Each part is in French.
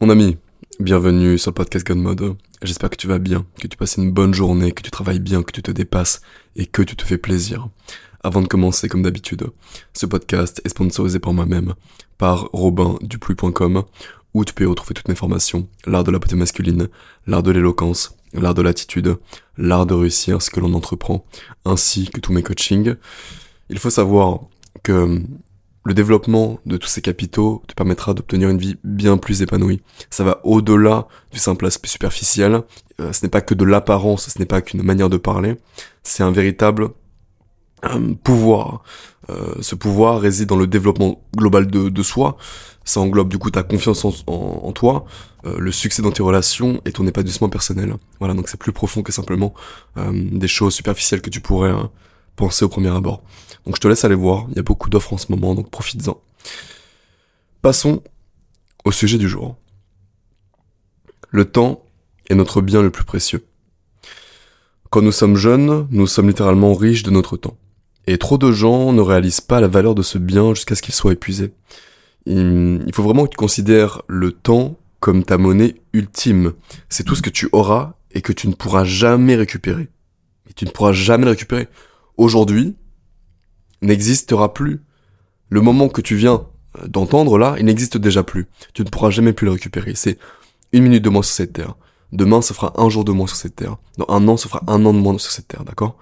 Mon ami, bienvenue sur le podcast God Mode. J'espère que tu vas bien, que tu passes une bonne journée, que tu travailles bien, que tu te dépasses et que tu te fais plaisir. Avant de commencer, comme d'habitude, ce podcast est sponsorisé par moi-même, par robinduplu.com, où tu peux retrouver toutes mes formations, l'art de la beauté masculine, l'art de l'éloquence, l'art de l'attitude, l'art de réussir ce que l'on entreprend, ainsi que tous mes coachings. Il faut savoir que le développement de tous ces capitaux te permettra d'obtenir une vie bien plus épanouie. Ça va au-delà du simple aspect superficiel. Euh, ce n'est pas que de l'apparence, ce n'est pas qu'une manière de parler. C'est un véritable euh, pouvoir. Euh, ce pouvoir réside dans le développement global de, soi. Ça englobe du coup ta confiance en, toi, le succès dans tes relations et ton épanouissement personnel. Voilà, donc c'est plus profond que simplement des choses superficielles que tu pourrais hein, penser au premier abord. Donc je te laisse aller voir, il y a beaucoup d'offres en ce moment, donc profites-en. Passons au sujet du jour. Le temps est notre bien le plus précieux. Quand nous sommes jeunes, nous sommes littéralement riches de notre temps. Et trop de gens ne réalisent pas la valeur de ce bien jusqu'à ce qu'il soit épuisé. Il faut vraiment que tu considères le temps comme ta monnaie ultime. C'est tout ce que tu auras et que tu ne pourras jamais récupérer. Et tu ne pourras jamais le récupérer. Aujourd'hui, n'existera plus. Le moment que tu viens d'entendre là, il n'existe déjà plus. Tu ne pourras jamais plus le récupérer. C'est une minute de moins sur cette terre. Demain, ça fera un jour de moins sur cette terre. Dans un an, ça fera un an de moins sur cette terre, d'accord?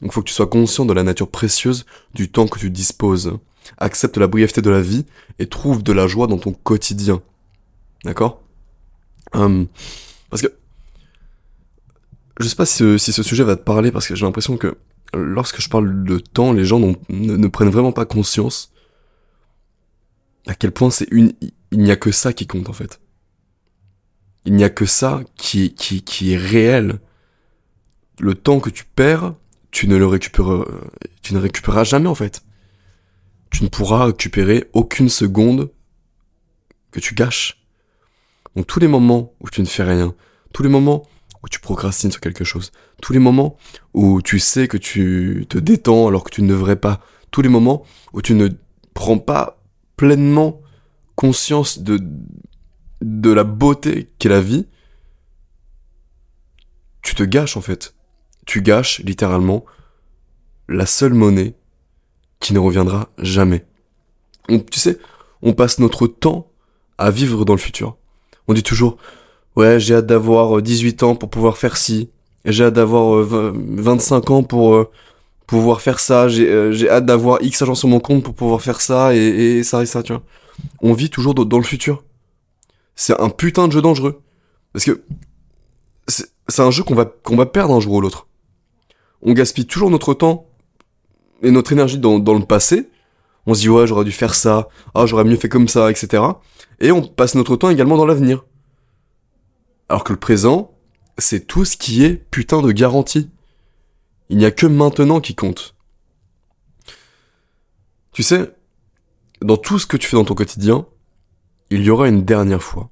Donc il faut que tu sois conscient de la nature précieuse du temps que tu disposes. Accepte la brièveté de la vie et trouve de la joie dans ton quotidien. D'accord? Hum, Parce que... Je sais pas si ce sujet va te parler parce que j'ai l'impression que lorsque je parle de temps, les gens ne, prennent vraiment pas conscience à quel point c'est une, il n'y a que ça qui compte en fait. Il n'y a que ça qui, qui, qui est réel. Le temps que tu perds, tu ne le récupéreras, tu ne récupéreras jamais en fait. Tu ne pourras récupérer aucune seconde que tu gâches. Donc tous les moments où tu ne fais rien, tous les moments où tu procrastines sur quelque chose, tous les moments où tu sais que tu te détends alors que tu ne devrais pas, tous les moments où tu ne prends pas pleinement conscience de, de la beauté qu'est la vie, tu te gâches en fait. Tu gâches littéralement la seule monnaie qui ne reviendra jamais. tu sais, on passe notre temps à vivre dans le futur. On dit toujours, ouais, j'ai hâte d'avoir 18 euh, ans pour pouvoir faire ci, j'ai hâte d'avoir 25 euh, ans pour euh, pouvoir faire ça, j'ai hâte d'avoir X argent sur mon compte pour pouvoir faire ça, et, ça et ça, tu vois. On vit toujours dans, le futur. C'est un putain de jeu dangereux. Parce que c'est un jeu qu'on va, qu'on va perdre un jour ou l'autre. On gaspille toujours notre temps et notre énergie dans, dans le passé. On se dit ouais j'aurais dû faire ça, ah j'aurais mieux fait comme ça, etc. Et on passe notre temps également dans l'avenir. Alors que le présent, c'est tout ce qui est putain de garantie. Il n'y a que maintenant qui compte. Tu sais, dans tout ce que tu fais dans ton quotidien, il y aura une dernière fois.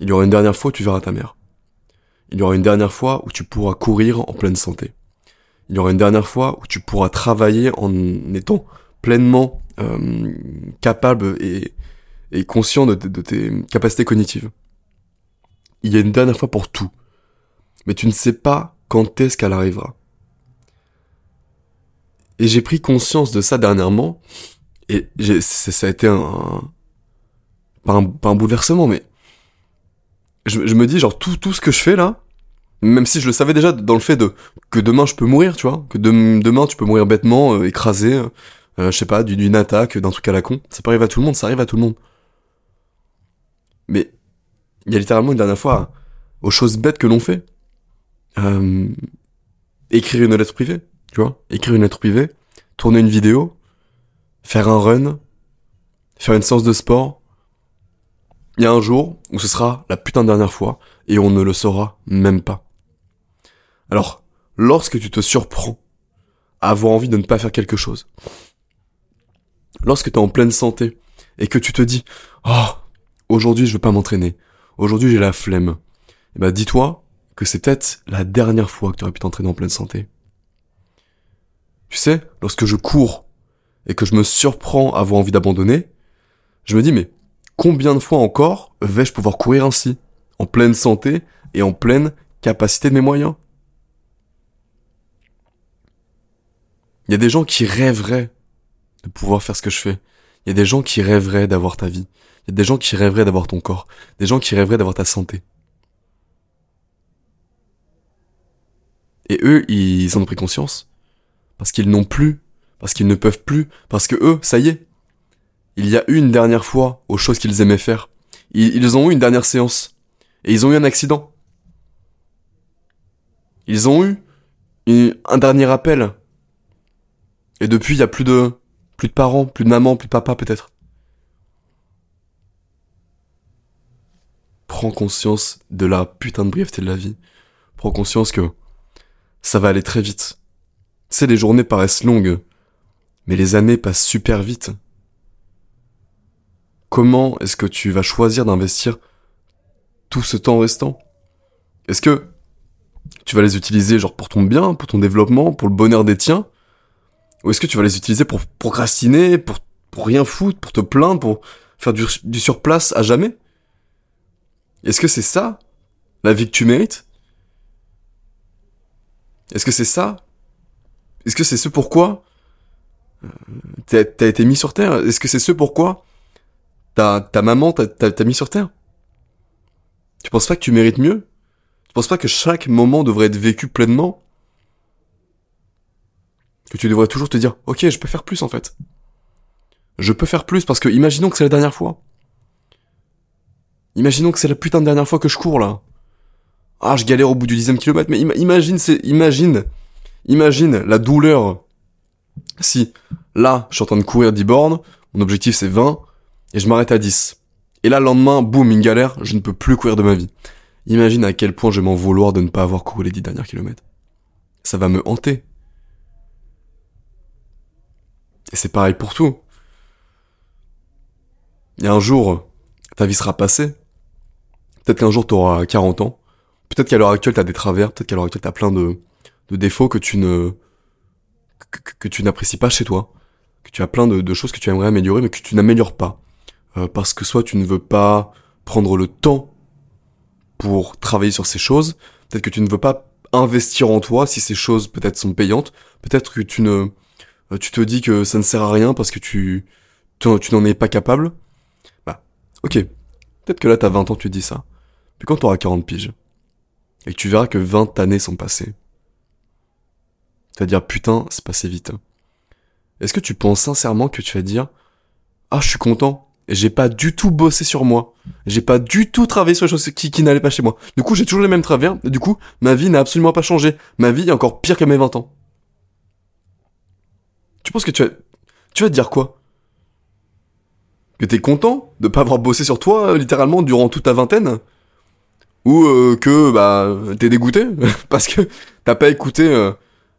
Il y aura une dernière fois où tu verras ta mère. Il y aura une dernière fois où tu pourras courir en pleine santé. Il y aura une dernière fois où tu pourras travailler en étant pleinement euh, capable et, et conscient de, tes capacités cognitives. Il y a une dernière fois pour tout. Mais tu ne sais pas quand est-ce qu'elle arrivera. Et j'ai pris conscience de ça dernièrement, et ça a été un, pas un, bouleversement, mais je, me dis genre tout, tout ce que je fais là, même si je le savais déjà dans le fait de que demain je peux mourir, tu vois, que demain tu peux mourir bêtement, euh, écrasé, euh, je sais pas, d'une attaque, d'un truc à la con, ça peut arriver à tout le monde, ça arrive à tout le monde. Mais il y a littéralement une dernière fois aux choses bêtes que l'on fait. Euh, écrire une lettre privée, tu vois, écrire une lettre privée, tourner une vidéo, faire un run, faire une séance de sport. Il y a un jour où ce sera la putain de dernière fois et on ne le saura même pas. Alors, lorsque tu te surprends à avoir envie de ne pas faire quelque chose, lorsque tu es en pleine santé et que tu te dis, oh, aujourd'hui je veux pas m'entraîner, aujourd'hui j'ai la flemme, eh ben dis-toi que c'est peut-être la dernière fois que tu aurais pu t'entraîner en pleine santé. Tu sais, lorsque je cours et que je me surprends à avoir envie d'abandonner, je me dis mais combien de fois encore vais-je pouvoir courir ainsi, en pleine santé et en pleine capacité de mes moyens? Il y a des gens qui rêveraient de pouvoir faire ce que je fais. Il y a des gens qui rêveraient d'avoir ta vie. Il y a des gens qui rêveraient d'avoir ton corps. Des gens qui rêveraient d'avoir ta santé. Et eux, ils en ont pris conscience. Parce qu'ils n'ont plus. Parce qu'ils ne peuvent plus. Parce que eux, ça y est. Il y a eu une dernière fois aux choses qu'ils aimaient faire. Ils, ont eu une dernière séance. Et ils ont eu un accident. Ils ont eu un dernier appel. Et depuis, il y a plus de, plus de parents, plus de maman, plus de papa peut-être. Prends conscience de la putain de brièveté de la vie. Prends conscience que ça va aller très vite. C'est les journées paraissent longues, mais les années passent super vite. Comment est-ce que tu vas choisir d'investir tout ce temps restant? Est-ce que tu vas les utiliser genre pour ton bien, pour ton développement, pour le bonheur des tiens? Ou est-ce que tu vas les utiliser pour procrastiner, pour, rien foutre, pour te plaindre, pour faire du surplace à jamais? Est-ce que c'est ça la vie que tu mérites? Est-ce que c'est ça? Est-ce que c'est ce pourquoi euh, t'as as été mis sur Terre? Est-ce que c'est ce pourquoi ta, ta maman t'a mis sur Terre? Tu penses pas que tu mérites mieux? Tu penses pas que chaque moment devrait être vécu pleinement? Que tu devrais toujours te dire, ok, je peux faire plus en fait. Je peux faire plus parce que imaginons que c'est la dernière fois. Imaginons que c'est la putain de dernière fois que je cours là. Ah, je galère au bout du dixième kilomètre, mais imagine, c'est, imagine, imagine la douleur. Si, là, je suis en train de courir 10 bornes, mon objectif c'est 20, et je m'arrête à 10. Et là, le lendemain, boum, une galère, je ne peux plus courir de ma vie. Imagine à quel point je vais m'en vouloir de ne pas avoir couru les 10 derniers kilomètres. Ça va me hanter. Et c'est pareil pour tout. A un jour, ta vie sera passée. Peut-être qu'un jour tu auras 40 ans. Peut-être qu'à l'heure actuelle, t'as des travers, peut-être qu'à l'heure actuelle, t'as plein de, de défauts que tu ne, que, tu n'apprécies pas chez toi. Que tu as plein de, choses que tu aimerais améliorer, mais que tu n'améliores pas. Euh, parce que soit tu ne veux pas prendre le temps pour travailler sur ces choses, peut-être que tu ne veux pas investir en toi si ces choses peut-être sont payantes, peut-être que tu ne, euh, tu te dis que ça ne sert à rien parce que tu, tu, tu n'en es pas capable. Bah, ok. Peut-être que là t'as 20 ans, tu te dis ça. Puis quand t'auras 40 piges, et tu verras que 20 années sont passées. Tu vas dire putain, c'est passé vite. Est-ce que tu penses sincèrement que tu vas dire ah je suis content j'ai pas du tout bossé sur moi, j'ai pas du tout travaillé sur les choses qui, qui n'allaient pas chez moi. Du coup j'ai toujours les mêmes travers et du coup ma vie n'a absolument pas changé. Ma vie est encore pire qu'à mes 20 ans. Tu penses que tu vas, tu vas te dire quoi? Que t'es content de pas avoir bossé sur toi littéralement durant toute ta vingtaine? Ou euh, que bah t'es dégoûté parce que t'as pas écouté euh,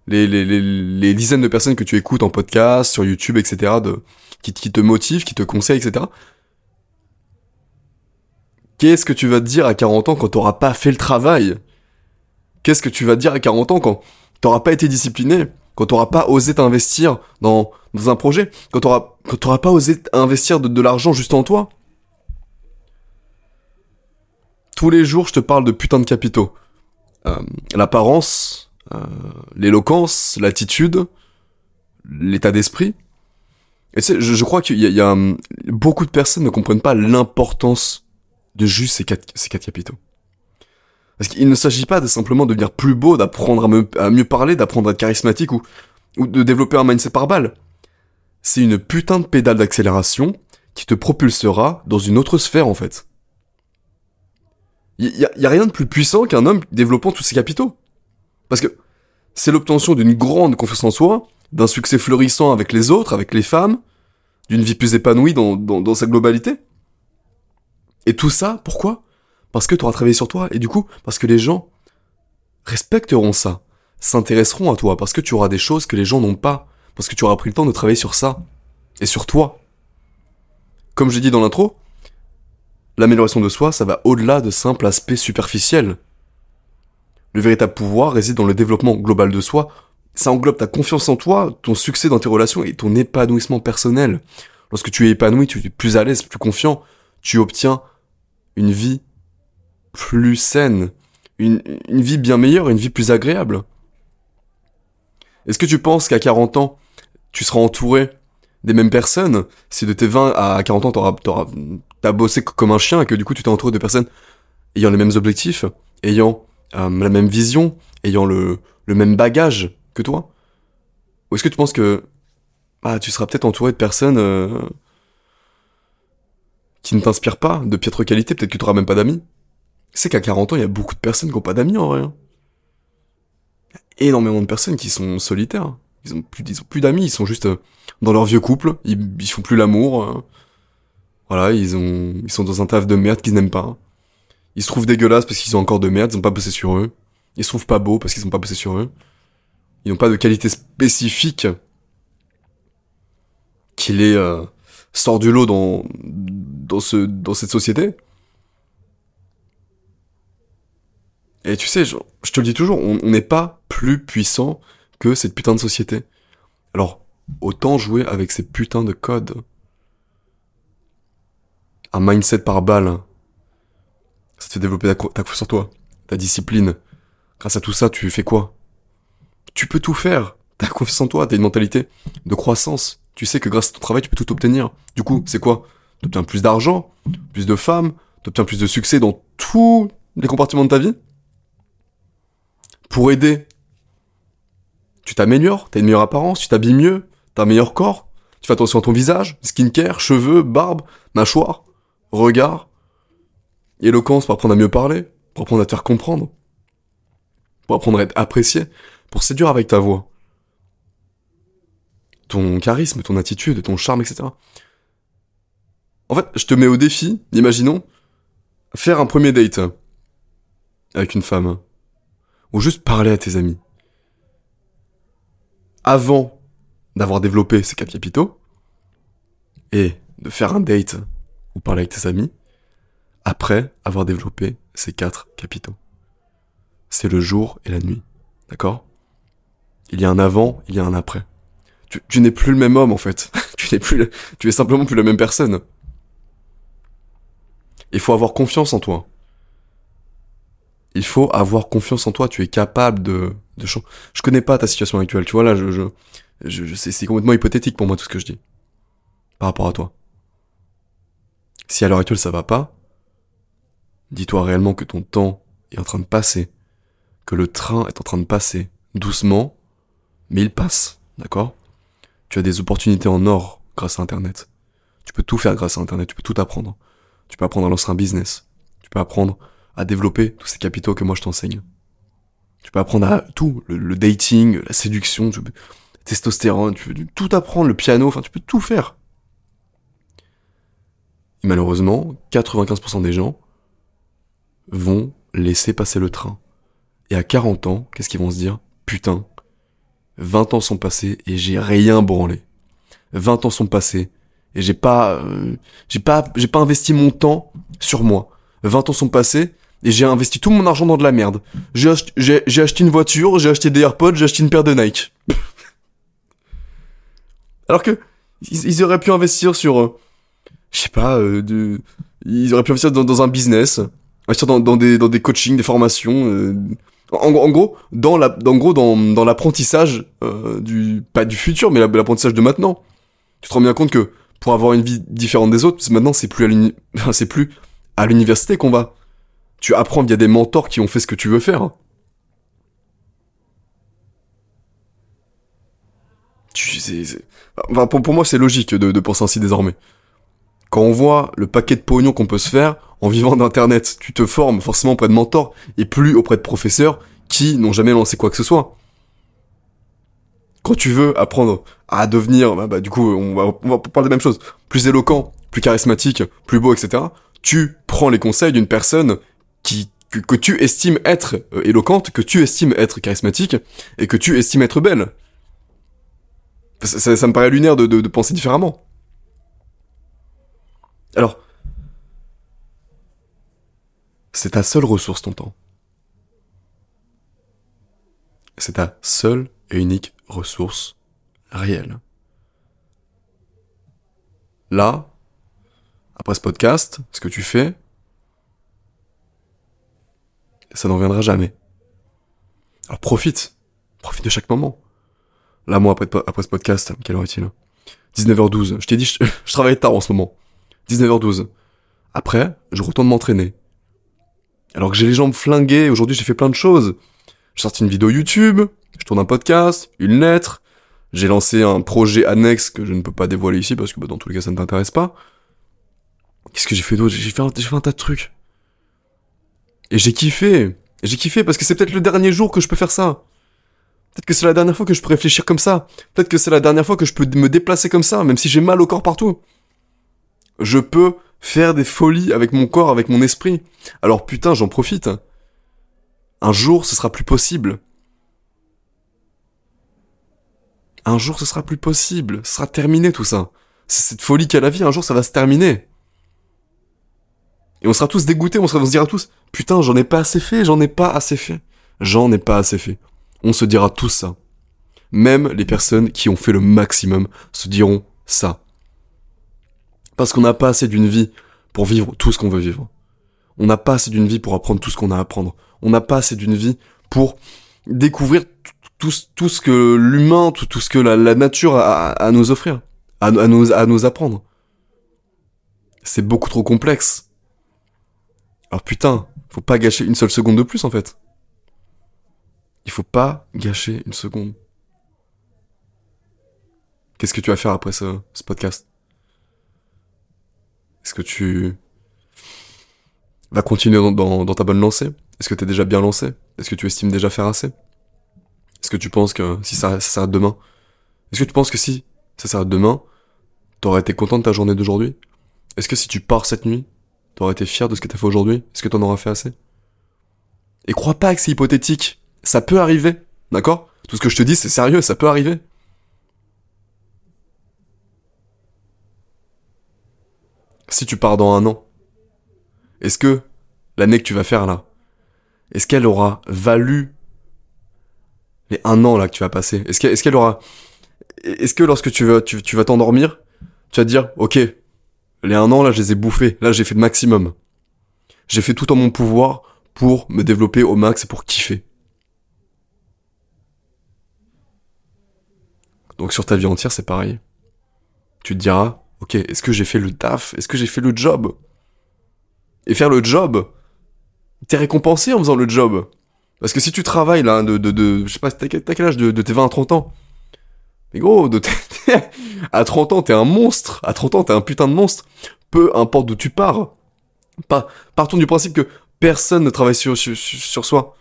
les, les, les, dizaines de personnes que tu écoutes en podcast, sur YouTube, etc., de, qui, qui te motivent, qui te conseillent, etc. Qu'est-ce que tu vas te dire à 40 ans quand t'auras pas fait le travail? Qu'est-ce que tu vas te dire à 40 ans quand t'auras pas été discipliné Quand t'auras pas osé t'investir dans, un projet Quand t'auras pas osé investir de l'argent juste en toi? Tous les jours, je te parle de putain de capitaux. Euh, l'apparence, euh, l'éloquence, l'attitude, l'état d'esprit. Et tu je, crois qu'il y, a, hum, beaucoup de personnes ne comprennent pas l'importance de juste ces quatre, capitaux. Parce qu'il ne s'agit pas de simplement devenir plus beau, d'apprendre à, mieux parler, d'apprendre à être charismatique ou, ou de développer un mindset par balle. C'est une putain de pédale d'accélération qui te propulsera dans une autre sphère en fait. Il y, a rien de plus puissant qu'un homme développant tous ses capitaux. Parce que c'est l'obtention d'une grande confiance en soi, d'un succès fleurissant avec les autres, avec les femmes, d'une vie plus épanouie dans, dans, sa globalité. Et tout ça, pourquoi? Parce que tu auras travaillé sur toi, et du coup, parce que les gens respecteront ça, s'intéresseront à toi, parce que tu auras des choses que les gens n'ont pas, parce que tu auras pris le temps de travailler sur ça, et sur toi. Comme j'ai dit dans l'intro, L'amélioration de soi, ça va au-delà de simples aspects superficiels. Le véritable pouvoir réside dans le développement global de soi. Ça englobe ta confiance en toi, ton succès dans tes relations et ton épanouissement personnel. Lorsque tu es épanoui, tu es plus à l'aise, plus confiant, tu obtiens une vie plus saine, une, vie bien meilleure, une vie plus agréable. Est-ce que tu penses qu'à 40 ans, tu seras entouré des mêmes personnes si de tes 20 à 40 ans, t'auras, t'auras, t'as bossé comme un chien et que du coup tu t'es entouré de personnes ayant les mêmes objectifs, ayant euh, la même vision, ayant le, le même bagage que toi Ou est-ce que tu penses que bah, tu seras peut-être entouré de personnes euh, qui ne t'inspirent pas, de piètre qualité, peut-être que tu n'auras même pas d'amis? C'est qu'à 40 ans, il y a beaucoup de personnes qui n'ont pas d'amis en vrai. Hein. Y a énormément de personnes qui sont solitaires. Ils ont plus, ils ont plus d'amis, ils sont juste euh, dans leur vieux couple, ils, ils font plus l'amour. Euh. voilà, ils ont, ils sont dans un taf de merde qu'ils n'aiment pas. Ils se trouvent dégueulasses parce qu'ils ont encore de merde, ils ont pas bossé sur eux. Ils se trouvent pas beaux parce qu'ils ont pas bossé sur eux. Ils n'ont pas de qualité spécifique qui les euh, sort du lot dans, dans, ce, dans cette société. Et tu sais, je, je te le dis toujours, on n'est pas plus puissant que cette putain de société. Alors, autant jouer avec ces putains de codes. Un mindset par balle. Ça te fait développer ta, confiance en toi, ta discipline. Grâce à tout ça, tu fais quoi? Tu peux tout faire. T'as confiance en toi, t'as une mentalité de croissance. Tu sais que grâce à ton travail, tu peux tout obtenir. Du coup, c'est quoi? T'obtiens plus d'argent, plus de femmes, t'obtiens plus de succès dans tous les compartiments de ta vie? Pour aider tu t'améliores, t'as une meilleure apparence, tu t'habilles mieux, t'as un meilleur corps, tu fais attention à ton visage, skincare, cheveux, barbe, mâchoire, regard, éloquence pour apprendre à mieux parler, pour apprendre à te faire comprendre, pour apprendre à être apprécié, pour séduire avec ta voix, ton charisme, ton attitude, ton charme, etc. En fait, je te mets au défi, imaginons, faire un premier date avec une femme, ou juste parler à tes amis avant d'avoir développé ces quatre capitaux, et de faire un date ou parler avec tes amis, après avoir développé ces quatre capitaux. C'est le jour et la nuit, d'accord? Il y a un avant, il y a un après. Tu, n'es plus le même homme en fait. tu n'es plus, tu es simplement plus la même personne. Il faut avoir confiance en toi. Il faut avoir confiance en toi. Tu es capable de, Je connais pas ta situation actuelle. Tu vois là, je, je, je, sais, c'est complètement hypothétique pour moi tout ce que je dis par rapport à toi. Si à l'heure actuelle ça va pas, dis-toi réellement que ton temps est en train de passer, que le train est en train de passer doucement, mais il passe, d'accord? Tu as des opportunités en or grâce à Internet. Tu peux tout faire grâce à Internet, tu peux tout apprendre. Tu peux apprendre à lancer un business. Tu peux apprendre à développer tous ces capitaux que moi je t'enseigne. Tu peux apprendre à tout, le, dating, la séduction, tu testostérone, tu peux tout apprendre, le piano, enfin tu peux tout faire. Malheureusement, 95% des gens vont laisser passer le train. Et à 40 ans, qu'est-ce qu'ils vont se dire? Putain, 20 ans sont passés et j'ai rien branlé. 20 ans sont passés et j'ai pas, euh, j'ai pas, j'ai pas investi mon temps sur moi. 20 ans sont passés et j'ai investi tout mon argent dans de la merde. J'ai acheté, une voiture, j'ai acheté des AirPods, j'ai acheté une paire de Nike. Alors que ils, auraient pu investir sur, euh, je sais pas, euh, ils auraient pu investir dans, un business, investir dans, des dans des coachings, des formations. Euh, en, gros, dans l'apprentissage du pas du futur, mais l'apprentissage de maintenant. Tu te rends bien compte que pour avoir une vie différente des autres, maintenant c'est plus à l'université qu'on va tu apprends via des mentors qui ont fait ce que tu veux faire. Tu, Enfin, pour, moi, c'est logique de, de penser ainsi désormais. Quand on voit le paquet de pognon qu'on peut se faire en vivant d'Internet, tu te formes forcément auprès de mentors et plus auprès de professeurs qui n'ont jamais lancé quoi que ce soit. Quand tu veux apprendre à devenir, bah, bah du coup, on va, on va parler de la même chose, plus éloquent, plus charismatique, plus beau, etc., tu prends les conseils d'une personne qui que, tu estimes être euh, éloquente, que tu estimes être charismatique et que tu estimes être belle. Ça, ça, me paraît lunaire de, de, de penser différemment. Alors, c'est ta seule ressource ton temps. C'est ta seule et unique ressource réelle. Là, après ce podcast, ce que tu fais, ça n'en viendra jamais. Alors profite. Profite de chaque moment. Là, moi, après, après ce podcast, quelle heure est-il? 19h12. Je t'ai dit, je, travaille tard en ce moment. 19h12. Après, je retourne m'entraîner. Alors que j'ai les jambes flinguées, aujourd'hui j'ai fait plein de choses. J'ai sorti une vidéo YouTube, je tourne un podcast, une lettre, j'ai lancé un projet annexe que je ne peux pas dévoiler ici parce que bah, dans tous les cas ça ne t'intéresse pas. Qu'est-ce que j'ai fait d'autre? J'ai fait, fait un tas de trucs. Et j'ai kiffé. J'ai kiffé parce que c'est peut-être le dernier jour que je peux faire ça. Peut-être que c'est la dernière fois que je peux réfléchir comme ça. Peut-être que c'est la dernière fois que je peux me déplacer comme ça, même si j'ai mal au corps partout. Je peux faire des folies avec mon corps, avec mon esprit. Alors putain, j'en profite. Un jour, ce sera plus possible. Un jour, ce sera plus possible. Ce sera terminé tout ça. C'est cette folie qu'a la vie. Un jour, ça va se terminer. Et on sera tous dégoûtés. On, sera, on se dira tous, putain, j'en ai pas assez fait. J'en ai pas assez fait. J'en ai pas assez fait. On se dira tous ça. Même les personnes qui ont fait le maximum se diront ça. Parce qu'on n'a pas assez d'une vie pour vivre tout ce qu'on veut vivre. On n'a pas assez d'une vie pour apprendre tout ce qu'on a à apprendre. On n'a pas assez d'une vie pour découvrir tout, tout ce que l'humain, tout, tout ce que la, nature a, à nous offrir, à nous apprendre. C'est beaucoup trop complexe. Alors putain, faut pas gâcher une seule seconde de plus en fait. Il faut pas gâcher une seconde. Qu'est-ce que tu vas faire après ce, ce podcast? Est-ce que tu vas continuer dans, ta bonne lancée? Est-ce que tu es déjà bien lancé? Est-ce que tu estimes déjà faire assez? Est-ce que tu penses que si ça, s'arrête demain? Est-ce que tu penses que si ça s'arrête demain, t'aurais été content de ta journée d'aujourd'hui? Est-ce que si tu pars cette nuit, t'aurais été fier de ce que t'as fait aujourd'hui? Est-ce que t'en auras fait assez? Et crois pas que c'est hypothétique. Ça peut arriver, d'accord? Tout ce que je te dis, c'est sérieux, ça peut arriver. si tu pars dans un an, est-ce que l'année que tu vas faire là, est-ce qu'elle aura valu les un an là que tu vas passer? Est-ce qu'elle aura... Est-ce que lorsque tu vas tu, vas t'endormir, tu vas te dire, ok, les un an là, je les ai bouffés, là j'ai fait le maximum. J'ai fait tout en mon pouvoir pour me développer au max et pour kiffer. Donc sur ta vie entière, c'est pareil. Tu te diras, ok, est-ce que j'ai fait le taf? Est-ce que j'ai fait le job? Et faire le job, t'es récompensé en faisant le job. Parce que si tu travailles là, de, de, de je sais pas, t'as quel âge de, de tes 20 à 30 ans? Mais gros, de à 30 ans, t'es un monstre. À 30 ans, t'es un putain de monstre. Peu importe d'où tu pars. Pas, partons du principe que personne ne travaille sur, sur, sur soi.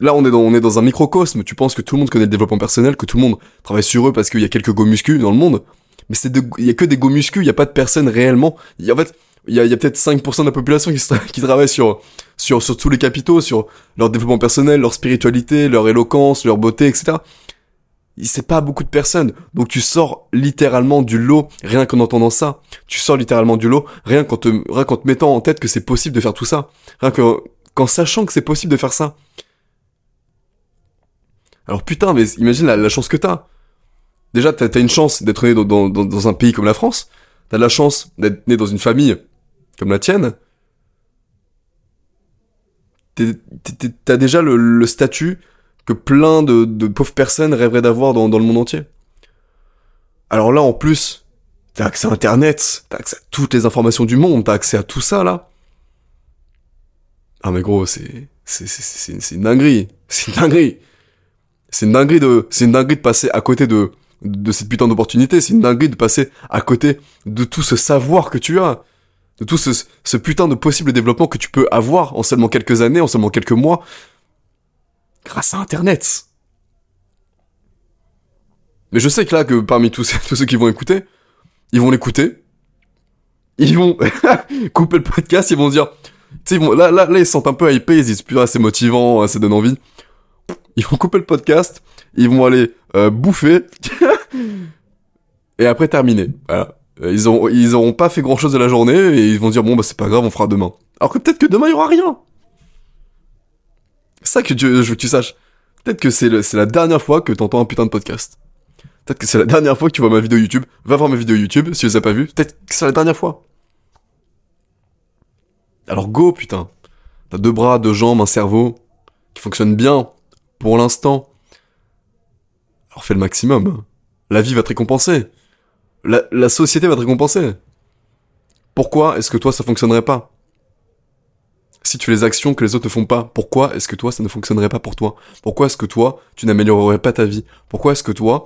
Là, on est, dans, on est dans un microcosme. Tu penses que tout le monde connaît le développement personnel, que tout le monde travaille sur eux parce qu'il y a quelques go dans le monde mais c'est il y a que des go il y a pas de personnes réellement. En fait, il y a, y a peut-être 5% de la population qui, qui travaille sur, sur, sur tous les capitaux, sur leur développement personnel, leur spiritualité, leur éloquence, leur beauté, etc. C'est pas beaucoup de personnes. Donc tu sors littéralement du lot, rien qu'en entendant ça. Tu sors littéralement du lot, rien qu'en te, rien qu'en te mettant en tête que c'est possible de faire tout ça. Rien qu'en sachant que c'est possible de faire ça. Alors putain, mais imagine la, chance que t'as déjà, t'as as une chance d'être né dans, un pays comme la France. T'as la chance d'être né dans une famille comme la tienne. T'as déjà le, statut que plein de, pauvres personnes rêveraient d'avoir dans, le monde entier. Alors là, en plus, t'as accès à Internet, t'as accès à toutes les informations du monde, t'as accès à tout ça, là. Ah mais gros, c'est... C'est une dinguerie. C'est une dinguerie. C'est une dinguerie de... C'est une dinguerie de passer à côté de de cette putain d'opportunité. C'est une dinguerie de passer à côté de tout ce savoir que tu as. De tout ce, putain de possible développement que tu peux avoir en seulement quelques années, en seulement quelques mois. Grâce à Internet. Mais je sais que là, que parmi tous, ceux qui vont écouter, ils vont l'écouter. Ils vont couper le podcast, ils vont dire, tu sais, là, là, là, ils se sentent un peu hypés, ils disent, putain, c'est motivant, ça donne envie. Ils vont couper le podcast, ils vont aller euh, bouffer, et après terminer. Voilà. Euh, ils ont ils auront pas fait grand chose de la journée et ils vont dire bon bah c'est pas grave on fera demain. Alors que peut-être que demain il y aura rien. C'est ça que je veux que tu saches. Peut-être que c'est c'est la dernière fois que t'entends un putain de podcast. Peut-être que c'est la dernière fois que tu vois ma vidéo YouTube. Va voir ma vidéo YouTube si tu les as pas vues. Peut-être que c'est la dernière fois. Alors go, putain. T'as deux bras, deux jambes, un cerveau qui fonctionne bien pour l'instant. Alors fais le maximum. La vie va te récompenser. La, la société va te récompenser. Pourquoi est-ce que toi ça fonctionnerait pas? Si tu fais les actions que les autres ne font pas, pourquoi est-ce que toi ça ne fonctionnerait pas pour toi? Pourquoi est-ce que toi tu n'améliorerais pas ta vie? Pourquoi est-ce que toi,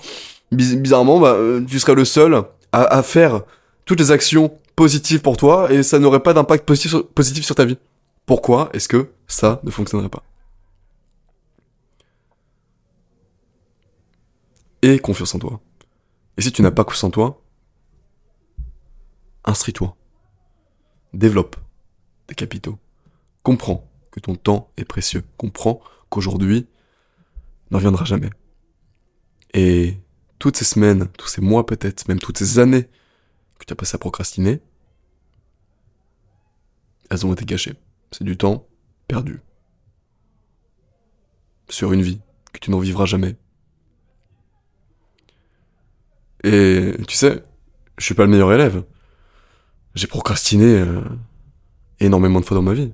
bizarrement, bah, euh, tu serais le seul à, faire toutes les actions positives pour toi et ça n'aurait pas d'impact positif sur, ta vie? Pourquoi est-ce que ça ne fonctionnerait pas? Et confiance en toi. Et si tu n'as pas confiance en toi, instruis-toi. Développe des capitaux. Comprends que ton temps est précieux. Comprends qu'aujourd'hui n'en viendra jamais. Et toutes ces semaines, tous ces mois peut-être, même toutes ces années que tu as passé à procrastiner, elles ont été gâchées. C'est du temps perdu. Sur une vie que tu n'en vivras jamais. Et tu sais, je suis pas le meilleur élève. J'ai procrastiné euh, énormément de fois dans ma vie.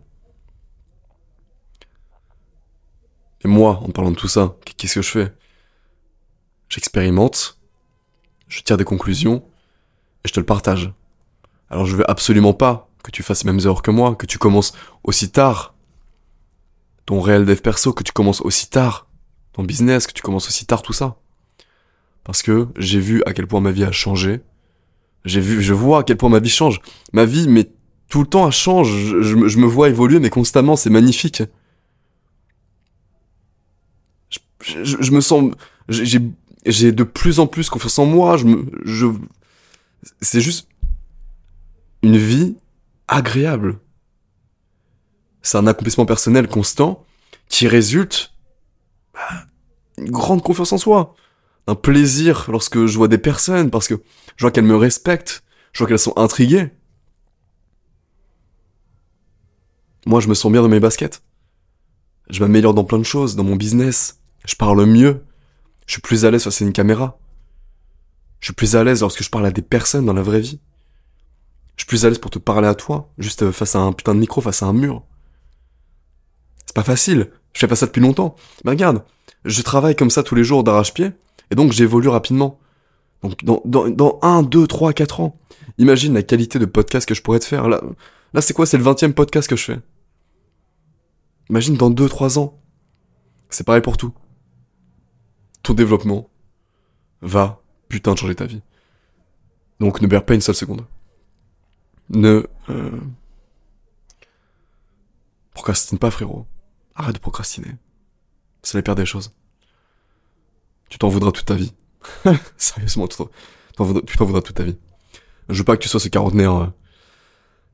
Et moi, en parlant de tout ça, qu'est-ce que je fais? J'expérimente, je tire des conclusions et je te le partage. Alors je veux absolument pas que tu fasses les mêmes erreurs que moi, que tu commences aussi tard ton réel dev perso, que tu commences aussi tard ton business, que tu commences aussi tard tout ça. Parce que j'ai vu à quel point ma vie a changé. J'ai vu, je vois à quel point ma vie change. Ma vie, mais tout le temps, elle change. Je, me vois évoluer, mais constamment, c'est magnifique. Je, me sens, j'ai, j'ai de plus en plus confiance en moi. Je me, je, c'est juste une vie agréable. C'est un accomplissement personnel constant qui résulte bah, une grande confiance en soi un plaisir lorsque je vois des personnes, parce que je vois qu'elles me respectent, je vois qu'elles sont intriguées. Moi, je me sens bien dans mes baskets. Je m'améliore dans plein de choses, dans mon business. Je parle mieux. Je suis plus à l'aise face à une caméra. Je suis plus à l'aise lorsque je parle à des personnes dans la vraie vie. Je suis plus à l'aise pour te parler à toi, juste face à un putain de micro, face à un mur. C'est pas facile. Je fais pas ça depuis longtemps. Mais regarde, je travaille comme ça tous les jours d'arrache-pied. Et donc j'évolue rapidement. Donc dans, dans, dans 1, 2, 3, 4 ans, imagine la qualité de podcast que je pourrais te faire. Là, là c'est quoi? C'est le 20 podcast que je fais. Imagine dans 2, 3 ans. C'est pareil pour tout. Ton développement va putain changer ta vie. Donc ne perds pas une seule seconde. Ne... Euh... Procrastine pas frérot. Arrête de procrastiner. C'est la pire des choses tu t'en voudras toute ta vie. Sérieusement, tu t'en voudras, toute ta vie. Je veux pas que tu sois ce quarantenaire euh,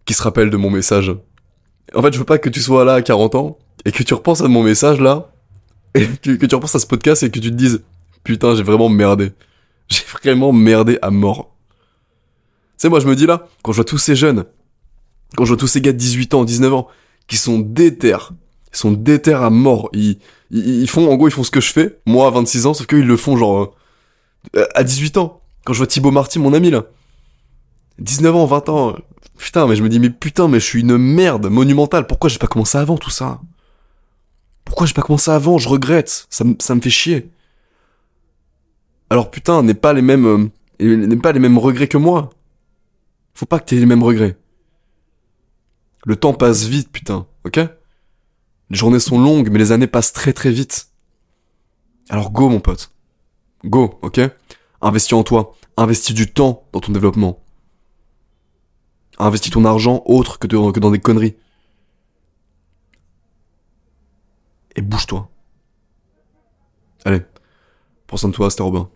qui se rappelle de mon message. En fait, je veux pas que tu sois là à 40 ans et que tu repenses à mon message là, et que, que tu repenses à ce podcast et que tu te dises Putain, j'ai vraiment merdé. J'ai vraiment merdé à mort. Tu sais, moi, je me dis là, quand je vois tous ces jeunes, quand je vois tous ces gars de 18 ans, 19 ans, qui sont déter, ils sont déter à mort, ils, ils, font, en gros, ils font ce que je fais, moi à 26 ans, sauf qu'ils le font genre euh, à 18 ans. Quand je vois Thibaut Marty, mon ami là, 19 ans, 20 ans, putain, mais je me dis, mais putain, mais je suis une merde monumentale. Pourquoi j'ai pas commencé avant tout ça? Pourquoi j'ai pas commencé avant Je regrette. Ça, ça me fait chier. Alors putain, n'est pas les mêmes, euh, n'est pas les mêmes regrets que moi. Faut pas que t'aies les mêmes regrets. Le temps passe vite, putain, ok? Les journées sont longues, mais les années passent très très vite. Alors go mon pote. Go, ok? Investis en toi. Investis du temps dans ton développement. Investis ton argent autre que, que dans des conneries. Et bouge-toi. Allez, prends soin de toi, c'était Robin.